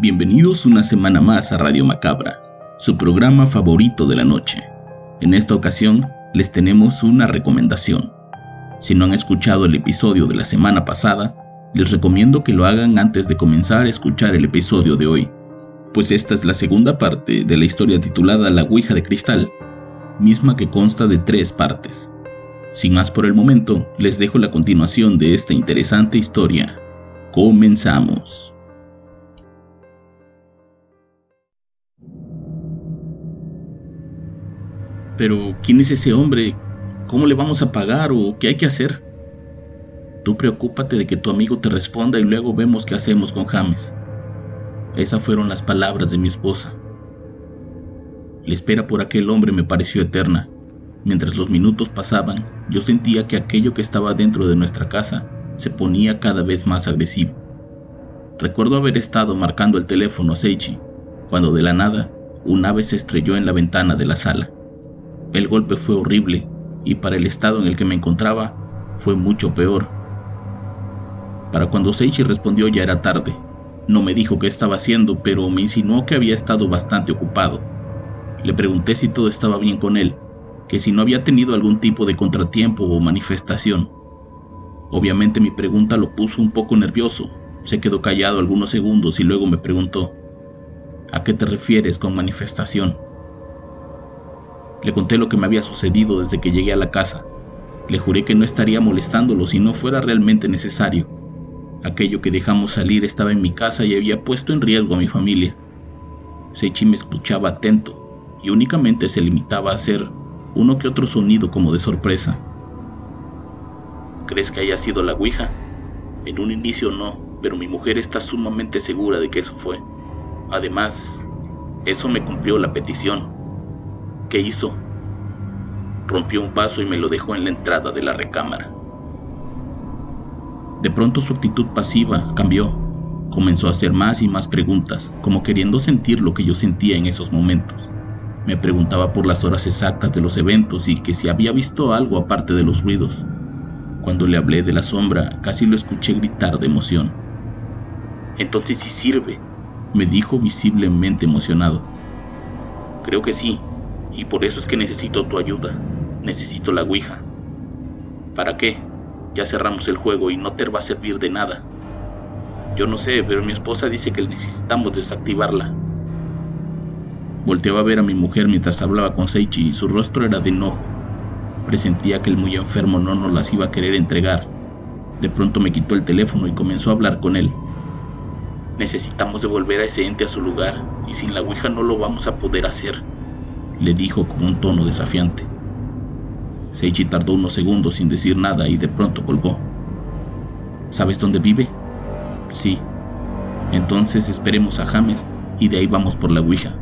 Bienvenidos una semana más a Radio Macabra, su programa favorito de la noche. En esta ocasión les tenemos una recomendación. Si no han escuchado el episodio de la semana pasada, les recomiendo que lo hagan antes de comenzar a escuchar el episodio de hoy, pues esta es la segunda parte de la historia titulada La Ouija de Cristal, misma que consta de tres partes. Sin más por el momento, les dejo la continuación de esta interesante historia. Comenzamos. Pero, ¿quién es ese hombre? ¿Cómo le vamos a pagar o qué hay que hacer? Tú preocúpate de que tu amigo te responda y luego vemos qué hacemos con James. Esas fueron las palabras de mi esposa. La espera por aquel hombre me pareció eterna. Mientras los minutos pasaban, yo sentía que aquello que estaba dentro de nuestra casa se ponía cada vez más agresivo. Recuerdo haber estado marcando el teléfono a Seichi, cuando de la nada un ave se estrelló en la ventana de la sala. El golpe fue horrible y para el estado en el que me encontraba fue mucho peor. Para cuando Seichi respondió ya era tarde. No me dijo qué estaba haciendo, pero me insinuó que había estado bastante ocupado. Le pregunté si todo estaba bien con él, que si no había tenido algún tipo de contratiempo o manifestación. Obviamente mi pregunta lo puso un poco nervioso. Se quedó callado algunos segundos y luego me preguntó, ¿a qué te refieres con manifestación? Le conté lo que me había sucedido desde que llegué a la casa. Le juré que no estaría molestándolo si no fuera realmente necesario. Aquello que dejamos salir estaba en mi casa y había puesto en riesgo a mi familia. Seichi me escuchaba atento y únicamente se limitaba a hacer uno que otro sonido como de sorpresa. ¿Crees que haya sido la Ouija? En un inicio no, pero mi mujer está sumamente segura de que eso fue. Además, eso me cumplió la petición. ¿Qué hizo? Rompió un vaso y me lo dejó en la entrada de la recámara. De pronto su actitud pasiva cambió. Comenzó a hacer más y más preguntas, como queriendo sentir lo que yo sentía en esos momentos. Me preguntaba por las horas exactas de los eventos y que si había visto algo aparte de los ruidos. Cuando le hablé de la sombra, casi lo escuché gritar de emoción. Entonces sí sirve, me dijo visiblemente emocionado. Creo que sí, y por eso es que necesito tu ayuda. Necesito la Ouija. ¿Para qué? Ya cerramos el juego y no te va a servir de nada. Yo no sé, pero mi esposa dice que necesitamos desactivarla. Volteaba a ver a mi mujer mientras hablaba con Seichi y su rostro era de enojo. Presentía que el muy enfermo no nos las iba a querer entregar. De pronto me quitó el teléfono y comenzó a hablar con él. Necesitamos devolver a ese ente a su lugar y sin la Ouija no lo vamos a poder hacer le dijo con un tono desafiante. Seichi tardó unos segundos sin decir nada y de pronto colgó. ¿Sabes dónde vive? Sí. Entonces esperemos a James y de ahí vamos por la Ouija.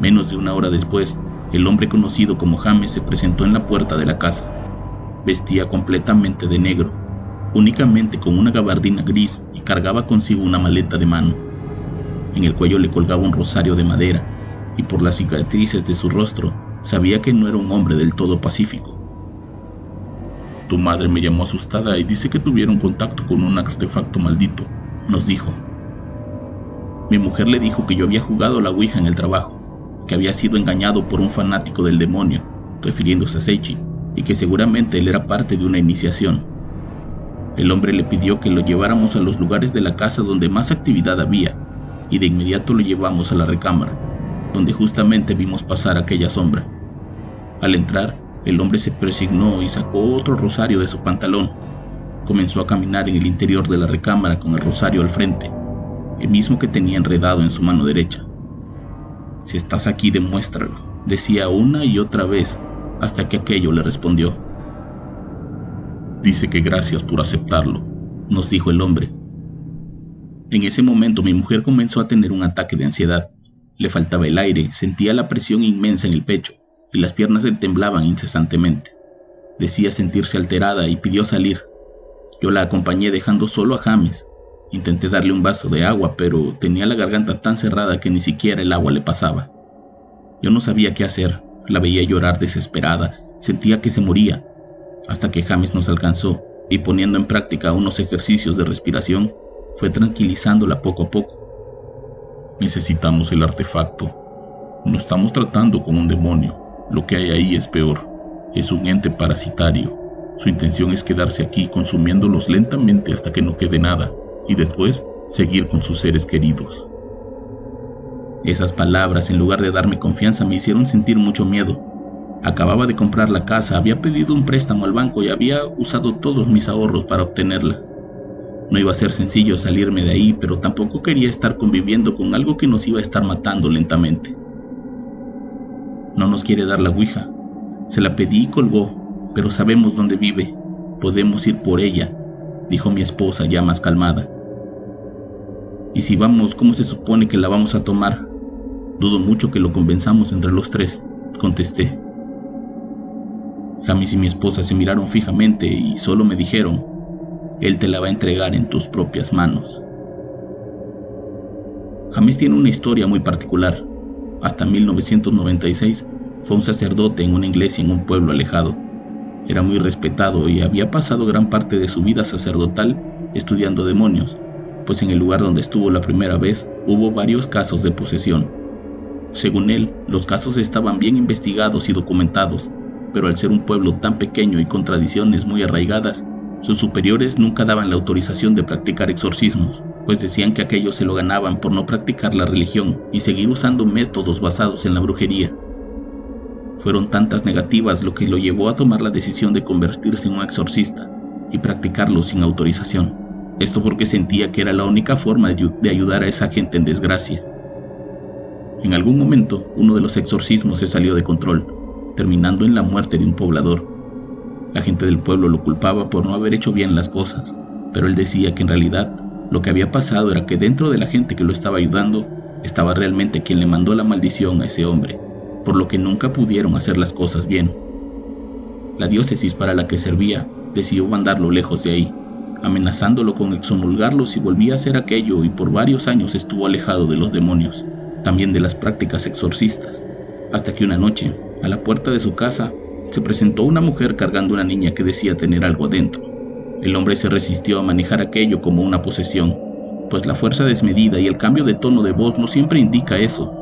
Menos de una hora después, el hombre conocido como James se presentó en la puerta de la casa. Vestía completamente de negro, únicamente con una gabardina gris y cargaba consigo una maleta de mano. En el cuello le colgaba un rosario de madera y por las cicatrices de su rostro sabía que no era un hombre del todo pacífico. Tu madre me llamó asustada y dice que tuvieron contacto con un artefacto maldito, nos dijo. Mi mujer le dijo que yo había jugado la Ouija en el trabajo, que había sido engañado por un fanático del demonio, refiriéndose a Seichi, y que seguramente él era parte de una iniciación. El hombre le pidió que lo lleváramos a los lugares de la casa donde más actividad había, y de inmediato lo llevamos a la recámara donde justamente vimos pasar aquella sombra. Al entrar, el hombre se presignó y sacó otro rosario de su pantalón. Comenzó a caminar en el interior de la recámara con el rosario al frente, el mismo que tenía enredado en su mano derecha. Si estás aquí, demuéstralo, decía una y otra vez, hasta que aquello le respondió. Dice que gracias por aceptarlo, nos dijo el hombre. En ese momento mi mujer comenzó a tener un ataque de ansiedad. Le faltaba el aire, sentía la presión inmensa en el pecho y las piernas le temblaban incesantemente. Decía sentirse alterada y pidió salir. Yo la acompañé dejando solo a James. Intenté darle un vaso de agua, pero tenía la garganta tan cerrada que ni siquiera el agua le pasaba. Yo no sabía qué hacer, la veía llorar desesperada, sentía que se moría, hasta que James nos alcanzó y poniendo en práctica unos ejercicios de respiración, fue tranquilizándola poco a poco. Necesitamos el artefacto. No estamos tratando con un demonio. Lo que hay ahí es peor. Es un ente parasitario. Su intención es quedarse aquí consumiéndolos lentamente hasta que no quede nada y después seguir con sus seres queridos. Esas palabras, en lugar de darme confianza, me hicieron sentir mucho miedo. Acababa de comprar la casa, había pedido un préstamo al banco y había usado todos mis ahorros para obtenerla. No iba a ser sencillo salirme de ahí, pero tampoco quería estar conviviendo con algo que nos iba a estar matando lentamente. No nos quiere dar la Ouija. Se la pedí y colgó, pero sabemos dónde vive. Podemos ir por ella, dijo mi esposa ya más calmada. Y si vamos, ¿cómo se supone que la vamos a tomar? Dudo mucho que lo convenzamos entre los tres, contesté. James y mi esposa se miraron fijamente y solo me dijeron, él te la va a entregar en tus propias manos. James tiene una historia muy particular. Hasta 1996 fue un sacerdote en una iglesia en un pueblo alejado. Era muy respetado y había pasado gran parte de su vida sacerdotal estudiando demonios, pues en el lugar donde estuvo la primera vez hubo varios casos de posesión. Según él, los casos estaban bien investigados y documentados, pero al ser un pueblo tan pequeño y con tradiciones muy arraigadas, sus superiores nunca daban la autorización de practicar exorcismos, pues decían que aquellos se lo ganaban por no practicar la religión y seguir usando métodos basados en la brujería. Fueron tantas negativas lo que lo llevó a tomar la decisión de convertirse en un exorcista y practicarlo sin autorización. Esto porque sentía que era la única forma de ayudar a esa gente en desgracia. En algún momento, uno de los exorcismos se salió de control, terminando en la muerte de un poblador la gente del pueblo lo culpaba por no haber hecho bien las cosas, pero él decía que en realidad lo que había pasado era que dentro de la gente que lo estaba ayudando estaba realmente quien le mandó la maldición a ese hombre, por lo que nunca pudieron hacer las cosas bien. La diócesis para la que servía decidió mandarlo lejos de ahí, amenazándolo con exomulgarlo si volvía a hacer aquello y por varios años estuvo alejado de los demonios, también de las prácticas exorcistas, hasta que una noche, a la puerta de su casa, se presentó una mujer cargando una niña que decía tener algo adentro. El hombre se resistió a manejar aquello como una posesión, pues la fuerza desmedida y el cambio de tono de voz no siempre indica eso.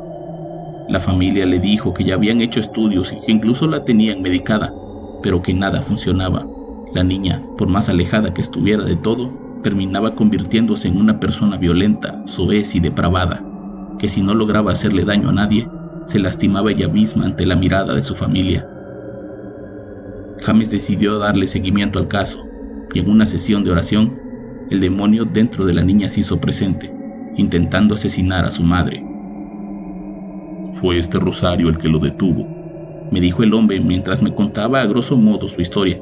La familia le dijo que ya habían hecho estudios y que incluso la tenían medicada, pero que nada funcionaba. La niña, por más alejada que estuviera de todo, terminaba convirtiéndose en una persona violenta, soez y depravada, que si no lograba hacerle daño a nadie, se lastimaba ella misma ante la mirada de su familia. James decidió darle seguimiento al caso, y en una sesión de oración, el demonio dentro de la niña se hizo presente, intentando asesinar a su madre. Fue este rosario el que lo detuvo, me dijo el hombre mientras me contaba a grosso modo su historia.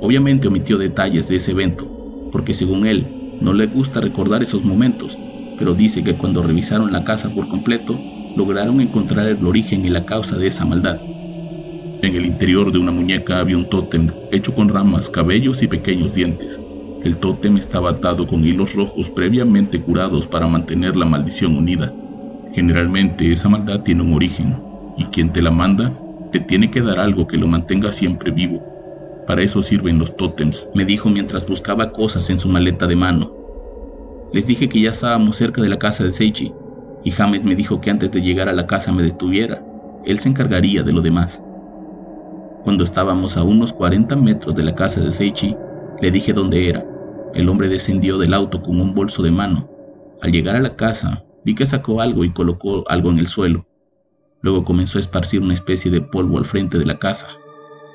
Obviamente omitió detalles de ese evento, porque según él, no le gusta recordar esos momentos, pero dice que cuando revisaron la casa por completo, lograron encontrar el origen y la causa de esa maldad. En el interior de una muñeca había un tótem hecho con ramas, cabellos y pequeños dientes. El tótem estaba atado con hilos rojos previamente curados para mantener la maldición unida. Generalmente esa maldad tiene un origen, y quien te la manda te tiene que dar algo que lo mantenga siempre vivo. Para eso sirven los tótems, me dijo mientras buscaba cosas en su maleta de mano. Les dije que ya estábamos cerca de la casa de Seichi, y James me dijo que antes de llegar a la casa me detuviera. Él se encargaría de lo demás. Cuando estábamos a unos 40 metros de la casa de Seichi, le dije dónde era. El hombre descendió del auto con un bolso de mano. Al llegar a la casa, vi que sacó algo y colocó algo en el suelo. Luego comenzó a esparcir una especie de polvo al frente de la casa.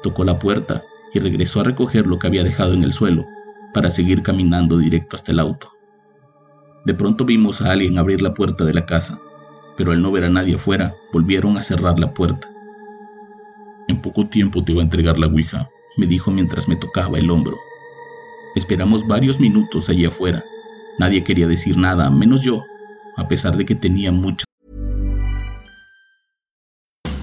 Tocó la puerta y regresó a recoger lo que había dejado en el suelo, para seguir caminando directo hasta el auto. De pronto vimos a alguien abrir la puerta de la casa, pero al no ver a nadie afuera, volvieron a cerrar la puerta. En poco tiempo te va a entregar la Ouija, me dijo mientras me tocaba el hombro. Esperamos varios minutos allí afuera. Nadie quería decir nada, menos yo, a pesar de que tenía mucho.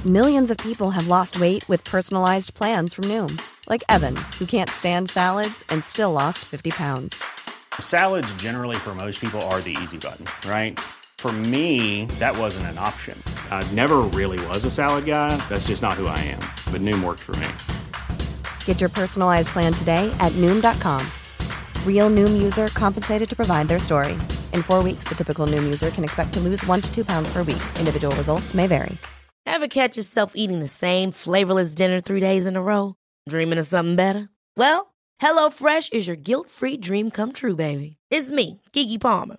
Millions of people have lost weight with personalized plans from Noom, like Evan, who can't stand salads and still lost 50 pounds. Salads generally for most people are the easy button, right? For me, that wasn't an option. I never really was a salad guy. That's just not who I am. But Noom worked for me. Get your personalized plan today at Noom.com. Real Noom user compensated to provide their story. In four weeks, the typical Noom user can expect to lose one to two pounds per week. Individual results may vary. Ever catch yourself eating the same flavorless dinner three days in a row? Dreaming of something better? Well, HelloFresh is your guilt free dream come true, baby. It's me, Kiki Palmer.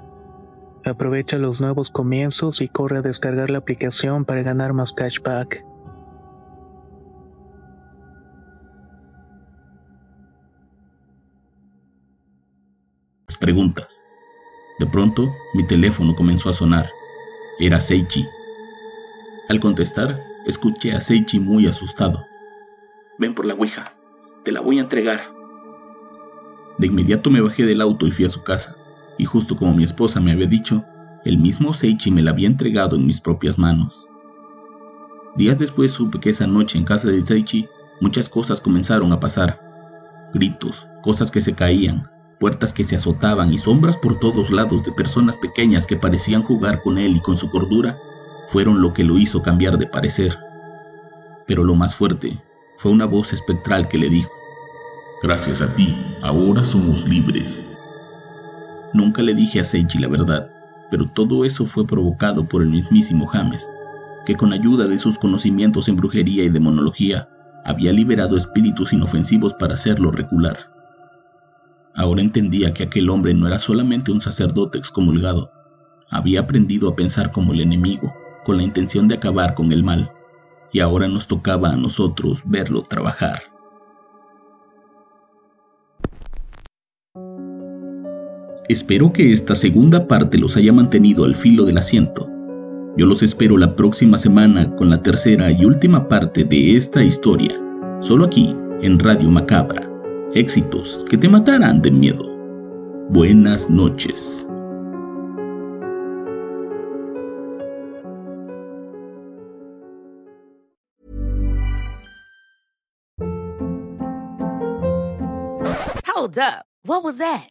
Aprovecha los nuevos comienzos y corre a descargar la aplicación para ganar más cashback. Preguntas. De pronto, mi teléfono comenzó a sonar. Era Seichi. Al contestar, escuché a Seichi muy asustado. Ven por la Ouija, te la voy a entregar. De inmediato me bajé del auto y fui a su casa y justo como mi esposa me había dicho, el mismo Seichi me la había entregado en mis propias manos. Días después supe que esa noche en casa de Seichi muchas cosas comenzaron a pasar. Gritos, cosas que se caían, puertas que se azotaban y sombras por todos lados de personas pequeñas que parecían jugar con él y con su cordura, fueron lo que lo hizo cambiar de parecer. Pero lo más fuerte fue una voz espectral que le dijo, Gracias a ti, ahora somos libres. Nunca le dije a Seichi la verdad, pero todo eso fue provocado por el mismísimo James, que con ayuda de sus conocimientos en brujería y demonología, había liberado espíritus inofensivos para hacerlo recular. Ahora entendía que aquel hombre no era solamente un sacerdote excomulgado, había aprendido a pensar como el enemigo, con la intención de acabar con el mal, y ahora nos tocaba a nosotros verlo trabajar. Espero que esta segunda parte los haya mantenido al filo del asiento. Yo los espero la próxima semana con la tercera y última parte de esta historia, solo aquí en Radio Macabra. Éxitos que te matarán de miedo. Buenas noches. Hold up. What was that?